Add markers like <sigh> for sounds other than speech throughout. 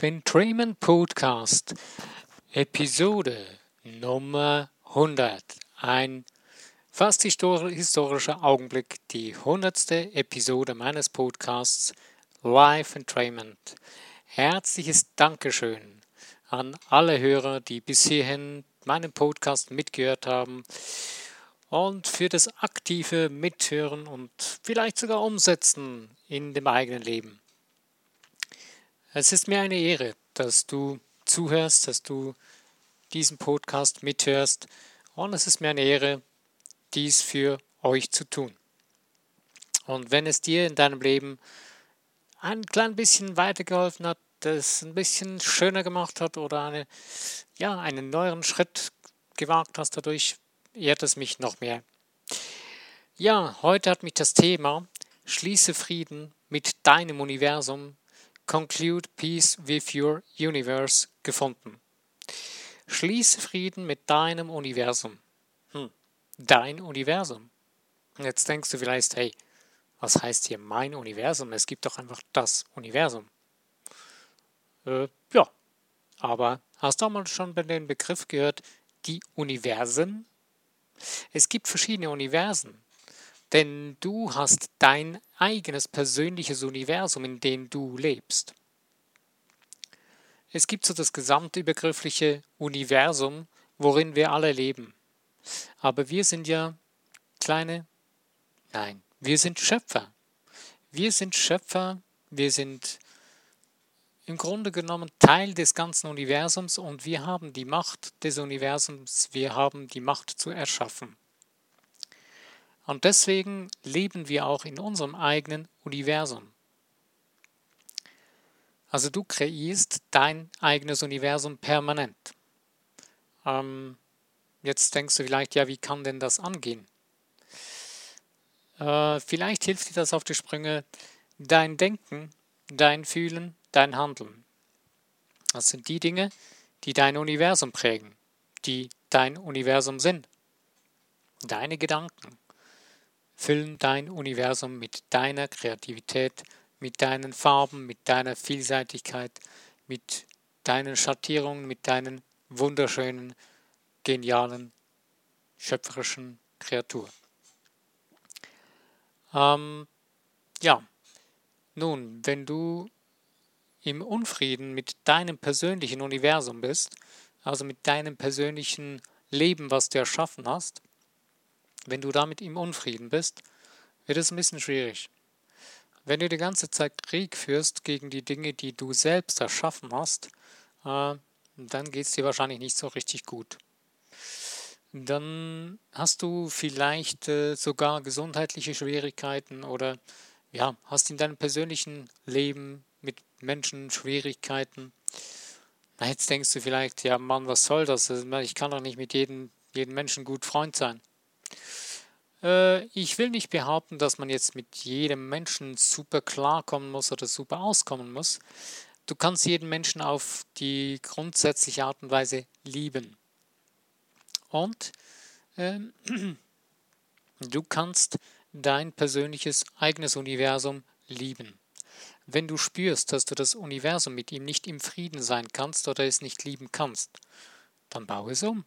Live Entrainment Podcast, Episode Nummer 100. Ein fast historischer Augenblick, die 100. Episode meines Podcasts Live Entrainment. Herzliches Dankeschön an alle Hörer, die bis hierhin meinen Podcast mitgehört haben und für das aktive Mithören und vielleicht sogar Umsetzen in dem eigenen Leben. Es ist mir eine Ehre, dass du zuhörst, dass du diesen Podcast mithörst und es ist mir eine Ehre, dies für euch zu tun. Und wenn es dir in deinem Leben ein klein bisschen weitergeholfen hat, das ein bisschen schöner gemacht hat oder eine, ja, einen neueren Schritt gewagt hast dadurch, ehrt es mich noch mehr. Ja, heute hat mich das Thema Schließe Frieden mit deinem Universum Conclude Peace with Your Universe gefunden. Schließe Frieden mit deinem Universum. Hm, dein Universum. Jetzt denkst du vielleicht, hey, was heißt hier mein Universum? Es gibt doch einfach das Universum. Äh, ja, aber hast du auch mal schon den Begriff gehört, die Universen? Es gibt verschiedene Universen, denn du hast dein eigenes persönliches Universum, in dem du lebst. Es gibt so das gesamtübergriffliche Universum, worin wir alle leben. Aber wir sind ja kleine, nein, wir sind Schöpfer. Wir sind Schöpfer, wir sind im Grunde genommen Teil des ganzen Universums und wir haben die Macht des Universums, wir haben die Macht zu erschaffen. Und deswegen leben wir auch in unserem eigenen Universum. Also du kreierst dein eigenes Universum permanent. Ähm, jetzt denkst du vielleicht, ja, wie kann denn das angehen? Äh, vielleicht hilft dir das auf die Sprünge dein Denken, dein Fühlen, dein Handeln. Das sind die Dinge, die dein Universum prägen, die dein Universum sind. Deine Gedanken, füllen dein Universum mit deiner Kreativität, mit deinen Farben, mit deiner Vielseitigkeit, mit deinen Schattierungen, mit deinen wunderschönen, genialen, schöpferischen Kreaturen. Ähm, ja, nun, wenn du im Unfrieden mit deinem persönlichen Universum bist, also mit deinem persönlichen Leben, was du erschaffen hast, wenn du damit im Unfrieden bist, wird es ein bisschen schwierig. Wenn du die ganze Zeit Krieg führst gegen die Dinge, die du selbst erschaffen hast, äh, dann geht es dir wahrscheinlich nicht so richtig gut. Dann hast du vielleicht äh, sogar gesundheitliche Schwierigkeiten oder ja, hast in deinem persönlichen Leben mit Menschen Schwierigkeiten. Jetzt denkst du vielleicht, ja Mann, was soll das? Ich kann doch nicht mit jedem, jedem Menschen gut Freund sein. Äh, ich will nicht behaupten, dass man jetzt mit jedem Menschen super klarkommen muss oder super auskommen muss. Du kannst jeden Menschen auf die grundsätzliche Art und Weise lieben. Und äh, <clears throat> du kannst dein persönliches eigenes Universum lieben. Wenn du spürst, dass du das Universum mit ihm nicht im Frieden sein kannst oder es nicht lieben kannst, dann baue es um.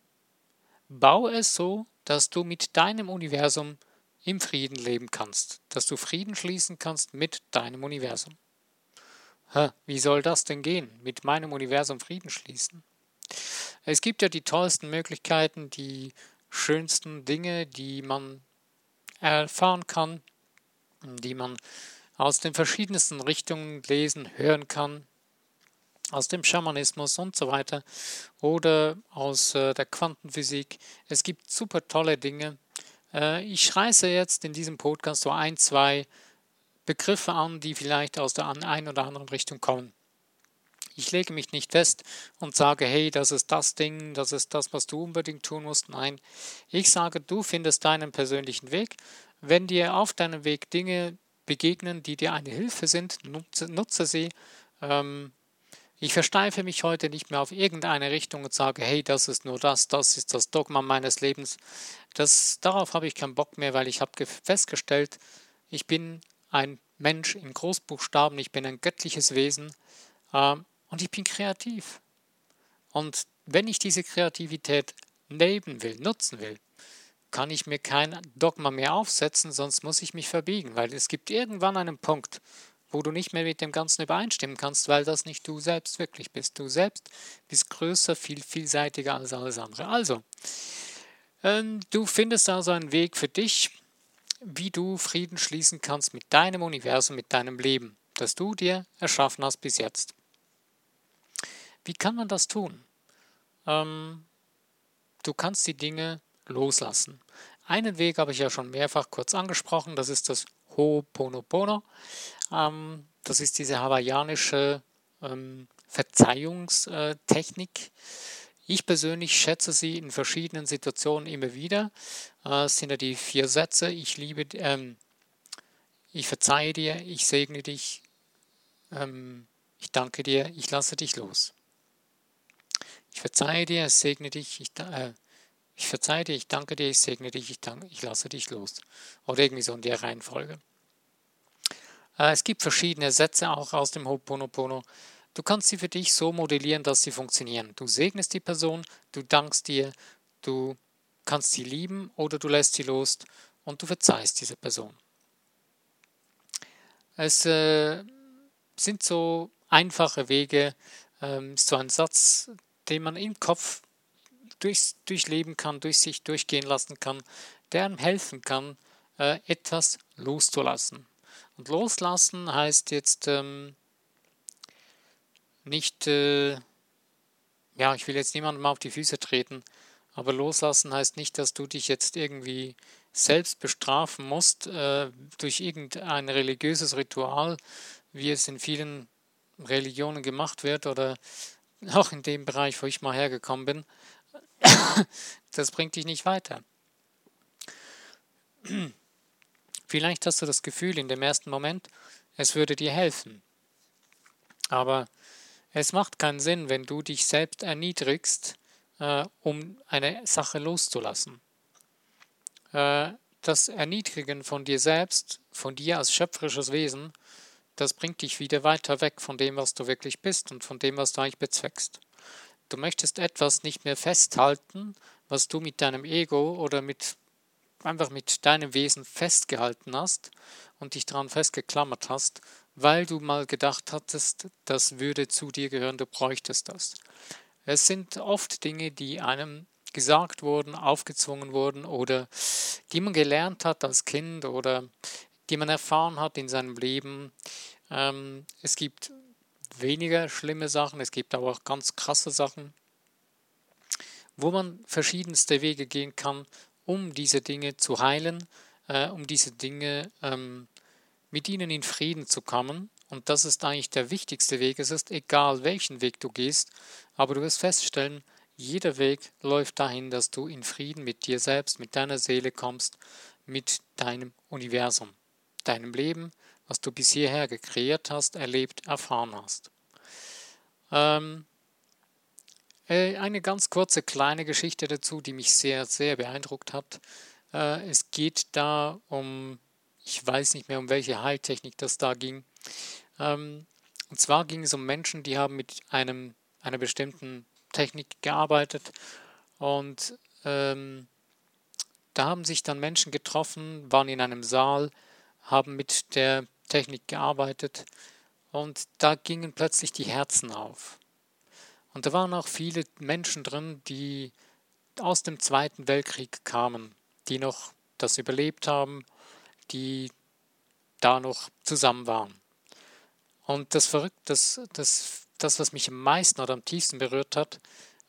Baue es so, dass du mit deinem Universum im Frieden leben kannst, dass du Frieden schließen kannst mit deinem Universum. Hä, wie soll das denn gehen? Mit meinem Universum Frieden schließen? Es gibt ja die tollsten Möglichkeiten, die schönsten Dinge, die man erfahren kann, die man aus den verschiedensten Richtungen lesen, hören kann, aus dem Schamanismus und so weiter oder aus äh, der Quantenphysik. Es gibt super tolle Dinge. Äh, ich reiße jetzt in diesem Podcast so ein, zwei Begriffe an, die vielleicht aus der einen oder anderen Richtung kommen. Ich lege mich nicht fest und sage, hey, das ist das Ding, das ist das, was du unbedingt tun musst. Nein, ich sage, du findest deinen persönlichen Weg. Wenn dir auf deinem Weg Dinge begegnen, die dir eine Hilfe sind, nutze, nutze sie. Ähm, ich versteife mich heute nicht mehr auf irgendeine Richtung und sage, hey, das ist nur das, das ist das Dogma meines Lebens. Das, darauf habe ich keinen Bock mehr, weil ich habe festgestellt, ich bin ein Mensch in Großbuchstaben, ich bin ein göttliches Wesen äh, und ich bin kreativ. Und wenn ich diese Kreativität leben will, nutzen will, kann ich mir kein Dogma mehr aufsetzen, sonst muss ich mich verbiegen, weil es gibt irgendwann einen Punkt, wo du nicht mehr mit dem Ganzen übereinstimmen kannst, weil das nicht du selbst wirklich bist. Du selbst bist größer, viel vielseitiger als alles andere. Also, ähm, du findest also einen Weg für dich, wie du Frieden schließen kannst mit deinem Universum, mit deinem Leben, das du dir erschaffen hast bis jetzt. Wie kann man das tun? Ähm, du kannst die Dinge loslassen. Einen Weg habe ich ja schon mehrfach kurz angesprochen, das ist das Ho'oponopono. Ähm, das ist diese hawaiianische ähm, Verzeihungstechnik. Ich persönlich schätze sie in verschiedenen Situationen immer wieder. Äh, es sind ja die vier Sätze. Ich liebe, ähm, ich verzeihe dir, ich segne dich, ähm, ich danke dir, ich lasse dich los. Ich verzeihe dir, ich segne dich, ich, äh, ich verzeihe dir, ich danke dir, ich segne dich, ich, danke, ich lasse dich los. Oder irgendwie so in der Reihenfolge. Äh, es gibt verschiedene Sätze auch aus dem Ho'oponopono. Du kannst sie für dich so modellieren, dass sie funktionieren. Du segnest die Person, du dankst dir, du kannst sie lieben oder du lässt sie los und du verzeihst diese Person. Es äh, sind so einfache Wege, ähm, so ein Satz, den man im Kopf durch, durchleben kann, durch sich durchgehen lassen kann, der einem helfen kann, äh, etwas loszulassen. Und loslassen heißt jetzt ähm, nicht, äh, ja, ich will jetzt niemandem auf die Füße treten, aber loslassen heißt nicht, dass du dich jetzt irgendwie selbst bestrafen musst äh, durch irgendein religiöses Ritual, wie es in vielen Religionen gemacht wird oder auch in dem Bereich, wo ich mal hergekommen bin. Das bringt dich nicht weiter. Vielleicht hast du das Gefühl in dem ersten Moment, es würde dir helfen. Aber es macht keinen Sinn, wenn du dich selbst erniedrigst, äh, um eine Sache loszulassen. Äh, das Erniedrigen von dir selbst, von dir als schöpferisches Wesen, das bringt dich wieder weiter weg von dem, was du wirklich bist und von dem, was du eigentlich bezweckst. Du möchtest etwas nicht mehr festhalten, was du mit deinem Ego oder mit einfach mit deinem Wesen festgehalten hast und dich daran festgeklammert hast, weil du mal gedacht hattest, das würde zu dir gehören, du bräuchtest das. Es sind oft Dinge, die einem gesagt wurden, aufgezwungen wurden oder die man gelernt hat als Kind oder die man erfahren hat in seinem Leben. Ähm, es gibt weniger schlimme Sachen, es gibt aber auch ganz krasse Sachen, wo man verschiedenste Wege gehen kann, um diese Dinge zu heilen, äh, um diese Dinge ähm, mit ihnen in Frieden zu kommen. Und das ist eigentlich der wichtigste Weg. Es ist egal, welchen Weg du gehst, aber du wirst feststellen, jeder Weg läuft dahin, dass du in Frieden mit dir selbst, mit deiner Seele kommst, mit deinem Universum, deinem Leben, was du bis hierher gekreiert hast, erlebt, erfahren hast. Ähm, äh, eine ganz kurze kleine Geschichte dazu, die mich sehr, sehr beeindruckt hat. Äh, es geht da um, ich weiß nicht mehr, um welche Heiltechnik das da ging. Ähm, und zwar ging es um Menschen, die haben mit einem, einer bestimmten Technik gearbeitet und ähm, da haben sich dann Menschen getroffen, waren in einem Saal, haben mit der Technik gearbeitet und da gingen plötzlich die Herzen auf. Und da waren auch viele Menschen drin, die aus dem Zweiten Weltkrieg kamen, die noch das überlebt haben, die da noch zusammen waren. Und das Verrückte, das, das, das, was mich am meisten oder am tiefsten berührt hat,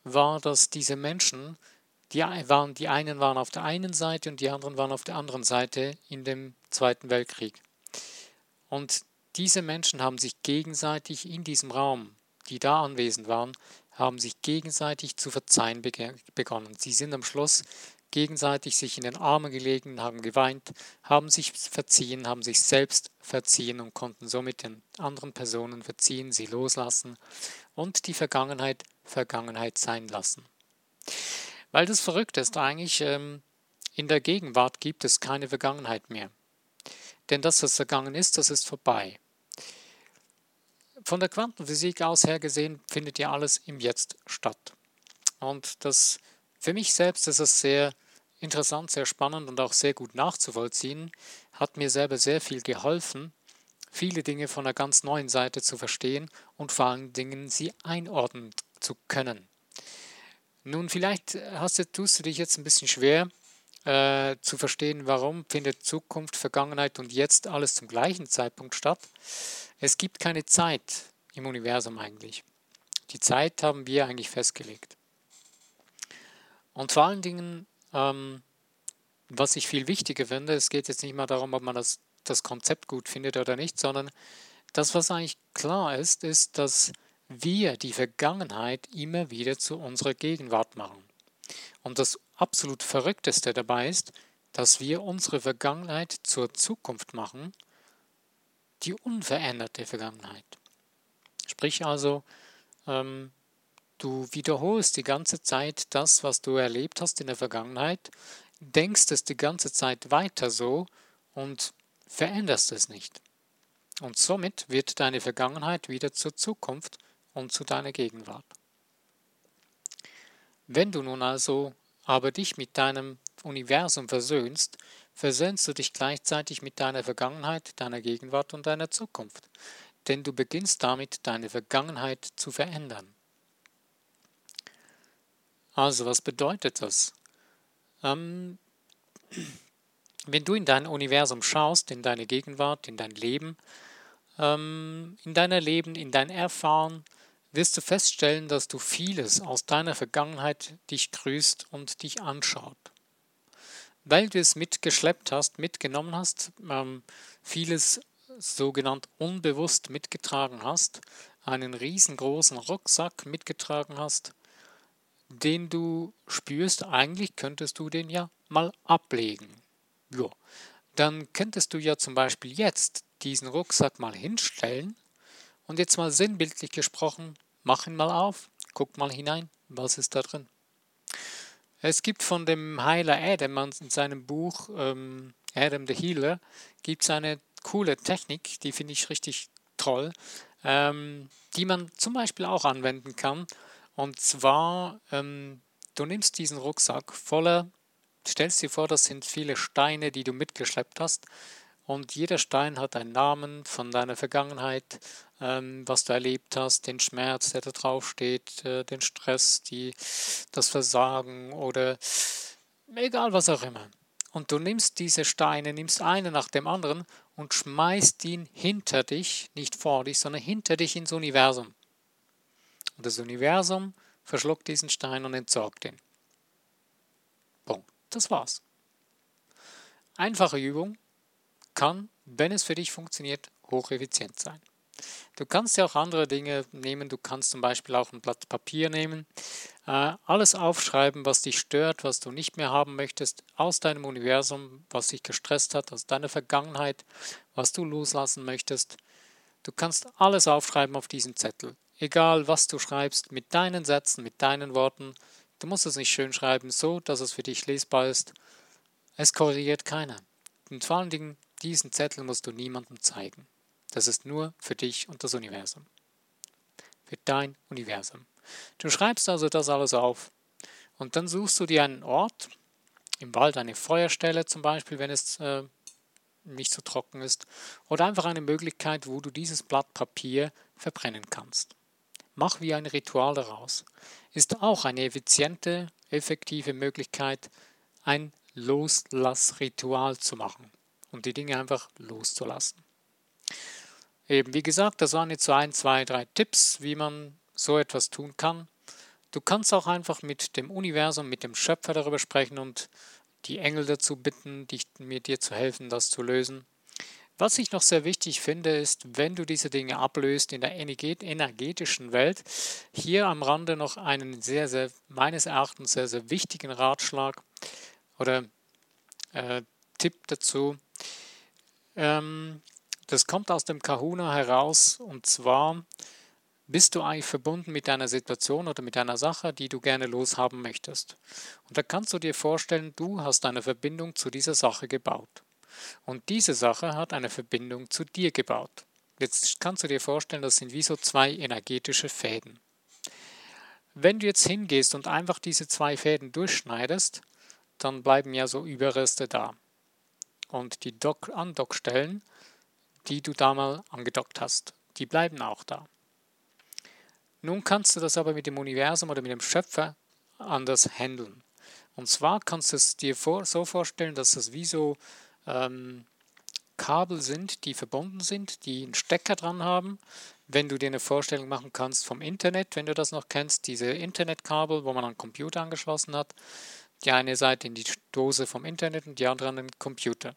war, dass diese Menschen, die, waren, die einen waren auf der einen Seite und die anderen waren auf der anderen Seite in dem Zweiten Weltkrieg. Und diese Menschen haben sich gegenseitig in diesem Raum die da anwesend waren, haben sich gegenseitig zu verzeihen begonnen. Sie sind am Schluss gegenseitig sich in den Armen gelegen, haben geweint, haben sich verziehen, haben sich selbst verziehen und konnten somit den anderen Personen verziehen, sie loslassen und die Vergangenheit Vergangenheit sein lassen. Weil das verrückt ist eigentlich, ähm, in der Gegenwart gibt es keine Vergangenheit mehr. Denn das, was vergangen ist, das ist vorbei von der Quantenphysik aus her gesehen findet ja alles im Jetzt statt. Und das für mich selbst ist es sehr interessant, sehr spannend und auch sehr gut nachzuvollziehen, hat mir selber sehr viel geholfen, viele Dinge von einer ganz neuen Seite zu verstehen und vor allen Dingen sie einordnen zu können. Nun, vielleicht hast du, tust du dich jetzt ein bisschen schwer äh, zu verstehen, warum findet Zukunft, Vergangenheit und Jetzt alles zum gleichen Zeitpunkt statt. Es gibt keine Zeit im Universum eigentlich. Die Zeit haben wir eigentlich festgelegt. Und vor allen Dingen, ähm, was ich viel wichtiger finde, es geht jetzt nicht mal darum, ob man das, das Konzept gut findet oder nicht, sondern das, was eigentlich klar ist, ist, dass wir die Vergangenheit immer wieder zu unserer Gegenwart machen. Und das absolut Verrückteste dabei ist, dass wir unsere Vergangenheit zur Zukunft machen, die unveränderte Vergangenheit. Sprich also, ähm, du wiederholst die ganze Zeit das, was du erlebt hast in der Vergangenheit, denkst es die ganze Zeit weiter so und veränderst es nicht. Und somit wird deine Vergangenheit wieder zur Zukunft und zu deiner Gegenwart. Wenn du nun also aber dich mit deinem Universum versöhnst, versöhnst du dich gleichzeitig mit deiner Vergangenheit, deiner Gegenwart und deiner Zukunft, denn du beginnst damit deine Vergangenheit zu verändern. Also, was bedeutet das? Ähm, wenn du in dein Universum schaust, in deine Gegenwart, in dein Leben, ähm, in dein Leben, in dein Erfahren, wirst du feststellen, dass du vieles aus deiner Vergangenheit dich grüßt und dich anschaut. Weil du es mitgeschleppt hast, mitgenommen hast, ähm, vieles sogenannt unbewusst mitgetragen hast, einen riesengroßen Rucksack mitgetragen hast, den du spürst, eigentlich könntest du den ja mal ablegen. Ja, dann könntest du ja zum Beispiel jetzt diesen Rucksack mal hinstellen und jetzt mal sinnbildlich gesprochen Mach ihn mal auf, guck mal hinein, was ist da drin. Es gibt von dem Heiler Adam in seinem Buch ähm, Adam the Healer gibt es eine coole Technik, die finde ich richtig toll, ähm, die man zum Beispiel auch anwenden kann. Und zwar, ähm, du nimmst diesen Rucksack voller, stellst dir vor, das sind viele Steine, die du mitgeschleppt hast. Und jeder Stein hat einen Namen von deiner Vergangenheit, ähm, was du erlebt hast, den Schmerz, der da drauf steht, äh, den Stress, die, das Versagen oder egal was auch immer. Und du nimmst diese Steine, nimmst einen nach dem anderen und schmeißt ihn hinter dich, nicht vor dich, sondern hinter dich ins Universum. Und das Universum verschluckt diesen Stein und entsorgt ihn. Punkt. Das war's. Einfache Übung, kann, wenn es für dich funktioniert, hocheffizient sein. Du kannst ja auch andere Dinge nehmen. Du kannst zum Beispiel auch ein Blatt Papier nehmen, äh, alles aufschreiben, was dich stört, was du nicht mehr haben möchtest, aus deinem Universum, was dich gestresst hat, aus deiner Vergangenheit, was du loslassen möchtest. Du kannst alles aufschreiben auf diesen Zettel. Egal, was du schreibst, mit deinen Sätzen, mit deinen Worten. Du musst es nicht schön schreiben, so dass es für dich lesbar ist. Es korrigiert keiner. Und vor allen Dingen diesen Zettel musst du niemandem zeigen. Das ist nur für dich und das Universum. Für dein Universum. Du schreibst also das alles auf. Und dann suchst du dir einen Ort, im Wald eine Feuerstelle zum Beispiel, wenn es äh, nicht so trocken ist, oder einfach eine Möglichkeit, wo du dieses Blatt Papier verbrennen kannst. Mach wie ein Ritual daraus. Ist auch eine effiziente, effektive Möglichkeit, ein Loslassritual zu machen und die Dinge einfach loszulassen. Eben, wie gesagt, das waren jetzt so ein, zwei, drei Tipps, wie man so etwas tun kann. Du kannst auch einfach mit dem Universum, mit dem Schöpfer darüber sprechen und die Engel dazu bitten, dich, mir dir zu helfen, das zu lösen. Was ich noch sehr wichtig finde, ist, wenn du diese Dinge ablöst in der energetischen Welt, hier am Rande noch einen sehr, sehr, meines Erachtens sehr, sehr wichtigen Ratschlag oder äh, Tipp dazu. Ähm, das kommt aus dem Kahuna heraus und zwar bist du eigentlich verbunden mit einer Situation oder mit einer Sache, die du gerne loshaben möchtest. Und da kannst du dir vorstellen, du hast eine Verbindung zu dieser Sache gebaut. Und diese Sache hat eine Verbindung zu dir gebaut. Jetzt kannst du dir vorstellen, das sind wie so zwei energetische Fäden. Wenn du jetzt hingehst und einfach diese zwei Fäden durchschneidest, dann bleiben ja so Überreste da. Und die Dock Andockstellen, die du da mal angedockt hast, die bleiben auch da. Nun kannst du das aber mit dem Universum oder mit dem Schöpfer anders handeln. Und zwar kannst du es dir vor, so vorstellen, dass es wie so ähm, Kabel sind, die verbunden sind, die einen Stecker dran haben. Wenn du dir eine Vorstellung machen kannst vom Internet, wenn du das noch kennst, diese Internetkabel, wo man einen Computer angeschlossen hat, die eine Seite in die Dose vom Internet und die andere an den Computer.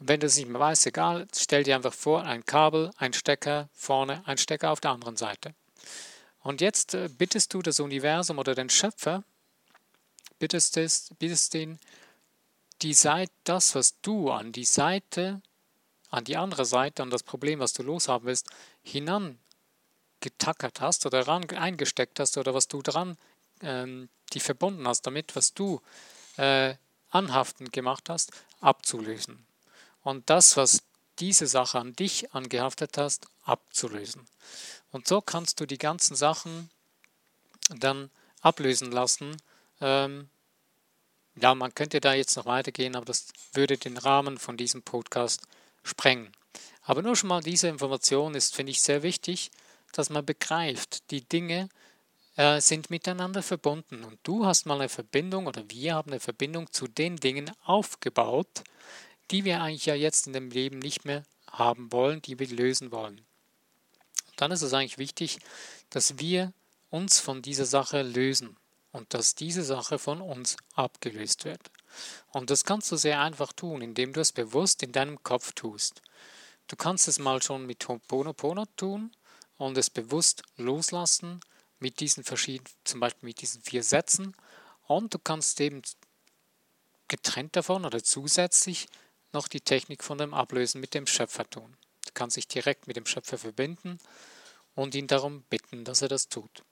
Wenn du es nicht mehr weißt, egal, stell dir einfach vor, ein Kabel, ein Stecker vorne, ein Stecker auf der anderen Seite. Und jetzt äh, bittest du das Universum oder den Schöpfer, bittest, es, bittest den, die Seite, das, was du an die Seite, an die andere Seite, an das Problem, was du loshaben willst, hinan getackert hast oder ran eingesteckt hast oder was du dran ähm, die verbunden hast damit, was du äh, anhaftend gemacht hast, abzulösen. Und das, was diese Sache an dich angehaftet hast, abzulösen. Und so kannst du die ganzen Sachen dann ablösen lassen. Ähm, ja, man könnte da jetzt noch weitergehen, aber das würde den Rahmen von diesem Podcast sprengen. Aber nur schon mal diese Information ist, finde ich, sehr wichtig, dass man begreift, die Dinge äh, sind miteinander verbunden. Und du hast mal eine Verbindung oder wir haben eine Verbindung zu den Dingen aufgebaut, die wir eigentlich ja jetzt in dem Leben nicht mehr haben wollen, die wir lösen wollen. Dann ist es eigentlich wichtig, dass wir uns von dieser Sache lösen und dass diese Sache von uns abgelöst wird. Und das kannst du sehr einfach tun, indem du es bewusst in deinem Kopf tust. Du kannst es mal schon mit Ho'oponopono tun und es bewusst loslassen mit diesen verschiedenen, zum Beispiel mit diesen vier Sätzen. Und du kannst eben getrennt davon oder zusätzlich noch die Technik von dem Ablösen mit dem Schöpfer tun. Du kannst dich direkt mit dem Schöpfer verbinden und ihn darum bitten, dass er das tut.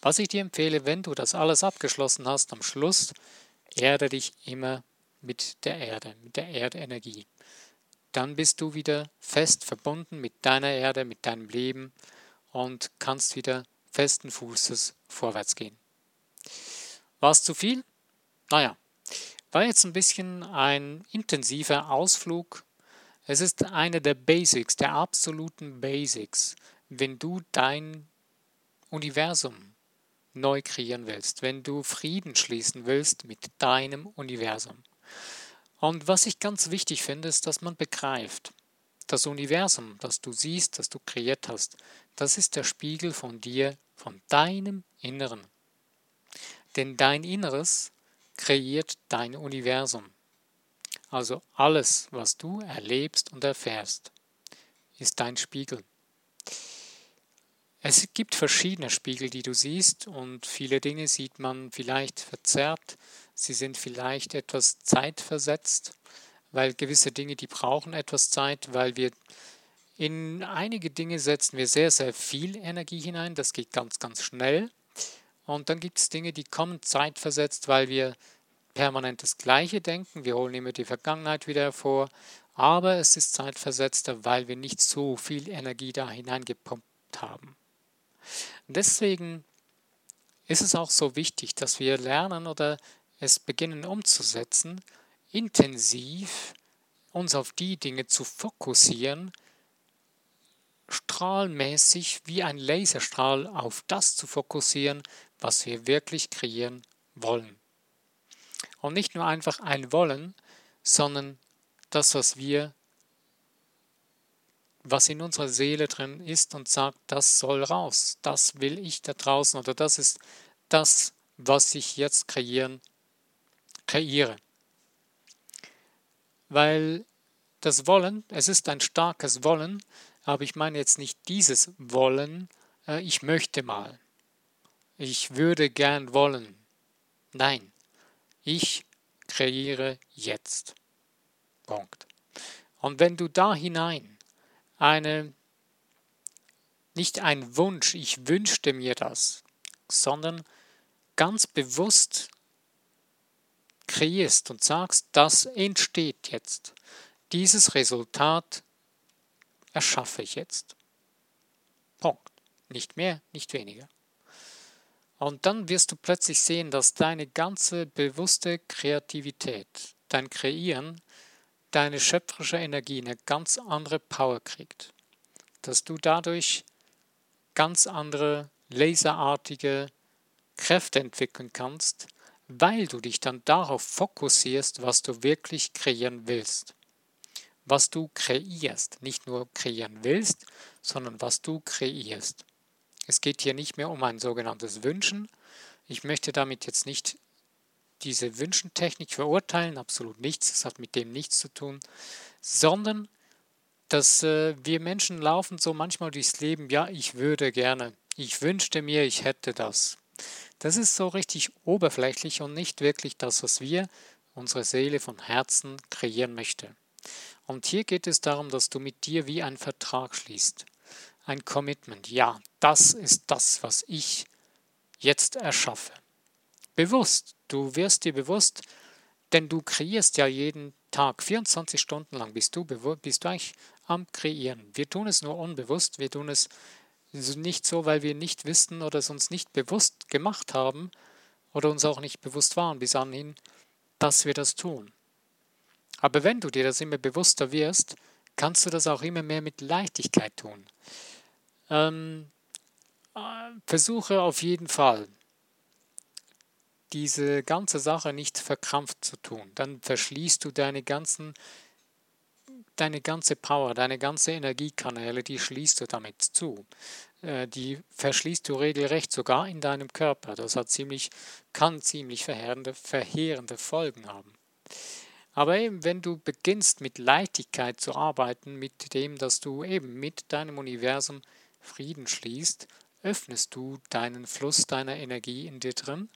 Was ich dir empfehle, wenn du das alles abgeschlossen hast, am Schluss erde dich immer mit der Erde, mit der Erdenergie. Dann bist du wieder fest verbunden mit deiner Erde, mit deinem Leben und kannst wieder festen Fußes vorwärts gehen. War es zu viel? Naja, war jetzt ein bisschen ein intensiver Ausflug. Es ist eine der Basics, der absoluten Basics, wenn du dein Universum neu kreieren willst, wenn du Frieden schließen willst mit deinem Universum. Und was ich ganz wichtig finde, ist, dass man begreift, das Universum, das du siehst, das du kreiert hast, das ist der Spiegel von dir, von deinem Inneren. Denn dein Inneres kreiert dein Universum. Also alles, was du erlebst und erfährst, ist dein Spiegel. Es gibt verschiedene Spiegel, die du siehst und viele Dinge sieht man vielleicht verzerrt, sie sind vielleicht etwas zeitversetzt, weil gewisse Dinge, die brauchen etwas Zeit, weil wir in einige Dinge setzen wir sehr, sehr viel Energie hinein, das geht ganz, ganz schnell. Und dann gibt es Dinge, die kommen zeitversetzt, weil wir permanent das Gleiche denken, wir holen immer die Vergangenheit wieder hervor, aber es ist zeitversetzter, weil wir nicht so viel Energie da hineingepumpt haben. Deswegen ist es auch so wichtig, dass wir lernen oder es beginnen umzusetzen, intensiv uns auf die Dinge zu fokussieren, strahlmäßig wie ein Laserstrahl auf das zu fokussieren, was wir wirklich kreieren wollen. Und nicht nur einfach ein Wollen, sondern das, was wir was in unserer Seele drin ist und sagt, das soll raus, das will ich da draußen oder das ist das, was ich jetzt kreieren, kreiere. Weil das Wollen, es ist ein starkes Wollen, aber ich meine jetzt nicht dieses Wollen, äh, ich möchte mal, ich würde gern wollen. Nein, ich kreiere jetzt. Punkt. Und wenn du da hinein eine, nicht ein Wunsch, ich wünschte mir das, sondern ganz bewusst kreierst und sagst, das entsteht jetzt. Dieses Resultat erschaffe ich jetzt. Punkt. Nicht mehr, nicht weniger. Und dann wirst du plötzlich sehen, dass deine ganze bewusste Kreativität, dein Kreieren, deine schöpferische Energie eine ganz andere Power kriegt. Dass du dadurch ganz andere laserartige Kräfte entwickeln kannst, weil du dich dann darauf fokussierst, was du wirklich kreieren willst. Was du kreierst, nicht nur kreieren willst, sondern was du kreierst. Es geht hier nicht mehr um ein sogenanntes Wünschen. Ich möchte damit jetzt nicht diese Wünschentechnik verurteilen, absolut nichts, das hat mit dem nichts zu tun, sondern dass äh, wir Menschen laufen so manchmal durchs Leben, ja, ich würde gerne, ich wünschte mir, ich hätte das. Das ist so richtig oberflächlich und nicht wirklich das, was wir, unsere Seele von Herzen kreieren möchte. Und hier geht es darum, dass du mit dir wie einen Vertrag schließt ein Commitment. Ja, das ist das, was ich jetzt erschaffe. Bewusst, du wirst dir bewusst, denn du kreierst ja jeden Tag, 24 Stunden lang bist du, bist du eigentlich am Kreieren. Wir tun es nur unbewusst, wir tun es nicht so, weil wir nicht wissen oder es uns nicht bewusst gemacht haben oder uns auch nicht bewusst waren bis anhin, dass wir das tun. Aber wenn du dir das immer bewusster wirst, kannst du das auch immer mehr mit Leichtigkeit tun. Ähm, äh, versuche auf jeden Fall, diese ganze Sache nicht verkrampft zu tun. Dann verschließt du deine ganzen, deine ganze Power, deine ganze Energiekanäle, die schließt du damit zu. Äh, die verschließt du regelrecht sogar in deinem Körper. Das hat ziemlich, kann ziemlich verheerende, verheerende Folgen haben. Aber eben, wenn du beginnst mit Leichtigkeit zu arbeiten, mit dem, dass du eben mit deinem Universum Frieden schließt, öffnest du deinen Fluss deiner Energie in dir drin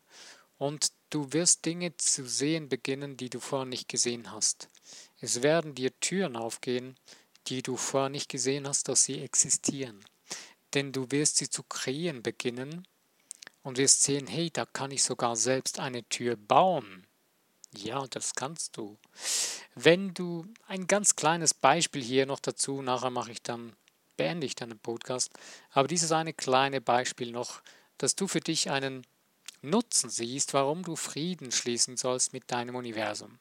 und du wirst Dinge zu sehen beginnen, die du vorher nicht gesehen hast. Es werden dir Türen aufgehen, die du vorher nicht gesehen hast, dass sie existieren. Denn du wirst sie zu kreieren beginnen und wirst sehen, hey, da kann ich sogar selbst eine Tür bauen. Ja, das kannst du. Wenn du ein ganz kleines Beispiel hier noch dazu, nachher mache ich dann beende ich dann Podcast. Aber dieses eine kleine Beispiel noch, dass du für dich einen Nutzen siehst, warum du Frieden schließen sollst mit deinem Universum.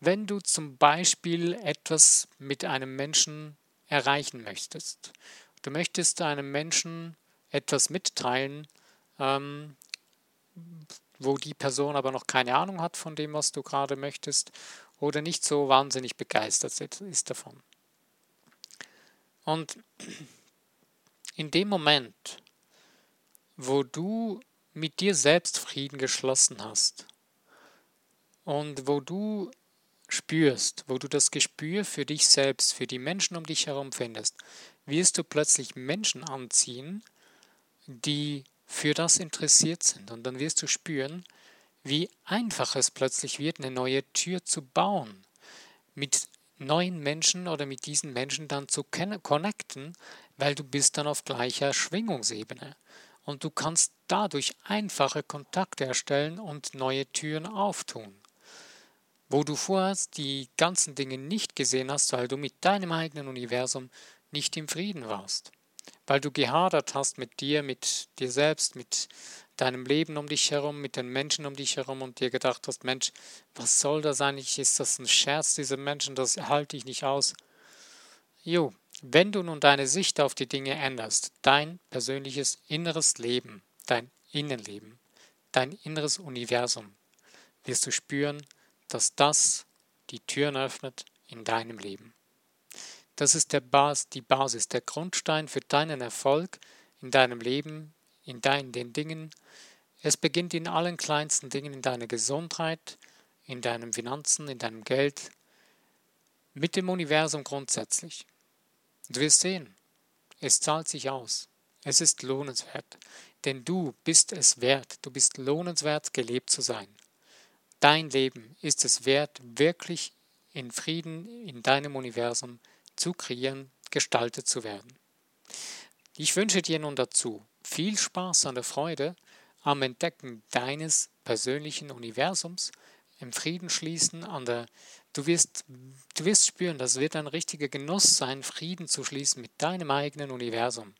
Wenn du zum Beispiel etwas mit einem Menschen erreichen möchtest, du möchtest einem Menschen etwas mitteilen, ähm, wo die Person aber noch keine Ahnung hat von dem, was du gerade möchtest, oder nicht so wahnsinnig begeistert ist davon. Und in dem Moment, wo du mit dir selbst Frieden geschlossen hast und wo du spürst, wo du das Gespür für dich selbst, für die Menschen um dich herum findest, wirst du plötzlich Menschen anziehen, die für das interessiert sind. Und dann wirst du spüren, wie einfach es plötzlich wird, eine neue Tür zu bauen. Mit neuen Menschen oder mit diesen Menschen dann zu connecten, weil du bist dann auf gleicher Schwingungsebene. Und du kannst dadurch einfache Kontakte erstellen und neue Türen auftun. Wo du vorher die ganzen Dinge nicht gesehen hast, weil du mit deinem eigenen Universum nicht im Frieden warst. Weil du gehadert hast mit dir, mit dir selbst, mit deinem Leben um dich herum, mit den Menschen um dich herum und dir gedacht hast, Mensch, was soll das eigentlich? Ist das ein Scherz, diese Menschen? Das halte ich nicht aus. Jo, wenn du nun deine Sicht auf die Dinge änderst, dein persönliches inneres Leben, dein Innenleben, dein inneres Universum, wirst du spüren, dass das die Türen öffnet in deinem Leben. Das ist Bas, die Basis, der Grundstein für deinen Erfolg in deinem Leben, in deinen den Dingen. Es beginnt in allen kleinsten Dingen, in deiner Gesundheit, in deinen Finanzen, in deinem Geld, mit dem Universum grundsätzlich. Du wirst sehen, es zahlt sich aus. Es ist lohnenswert, denn du bist es wert, du bist lohnenswert, gelebt zu sein. Dein Leben ist es wert, wirklich in Frieden in deinem Universum zu kreieren, gestaltet zu werden. Ich wünsche dir nun dazu viel Spaß der Freude am Entdecken deines persönlichen Universums, im Frieden schließen, an der, du, wirst, du wirst spüren, das wird ein richtiger Genuss sein, Frieden zu schließen mit deinem eigenen Universum.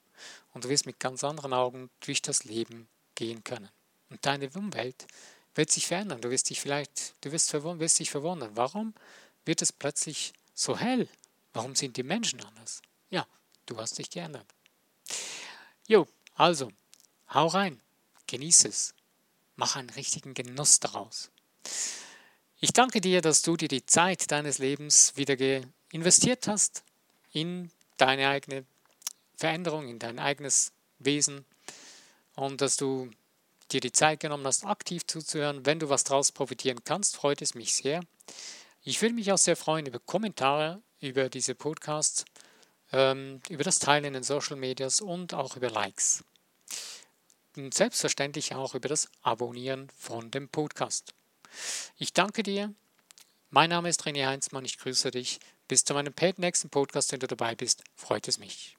Und du wirst mit ganz anderen Augen durch das Leben gehen können. Und deine Umwelt wird sich verändern. Du wirst dich vielleicht, du wirst, wirst dich verwundern. Warum wird es plötzlich so hell? Warum sind die Menschen anders? Ja, du hast dich geändert. Jo, also, hau rein, genieß es, mach einen richtigen Genuss daraus. Ich danke dir, dass du dir die Zeit deines Lebens wieder investiert hast in deine eigene Veränderung, in dein eigenes Wesen und dass du dir die Zeit genommen hast, aktiv zuzuhören. Wenn du was daraus profitieren kannst, freut es mich sehr. Ich würde mich auch sehr freuen über Kommentare über diese Podcasts, ähm, über das Teilen in den Social Medias und auch über Likes. Und selbstverständlich auch über das Abonnieren von dem Podcast. Ich danke dir. Mein Name ist René Heinzmann. Ich grüße dich. Bis zu meinem nächsten Podcast, wenn du dabei bist, freut es mich.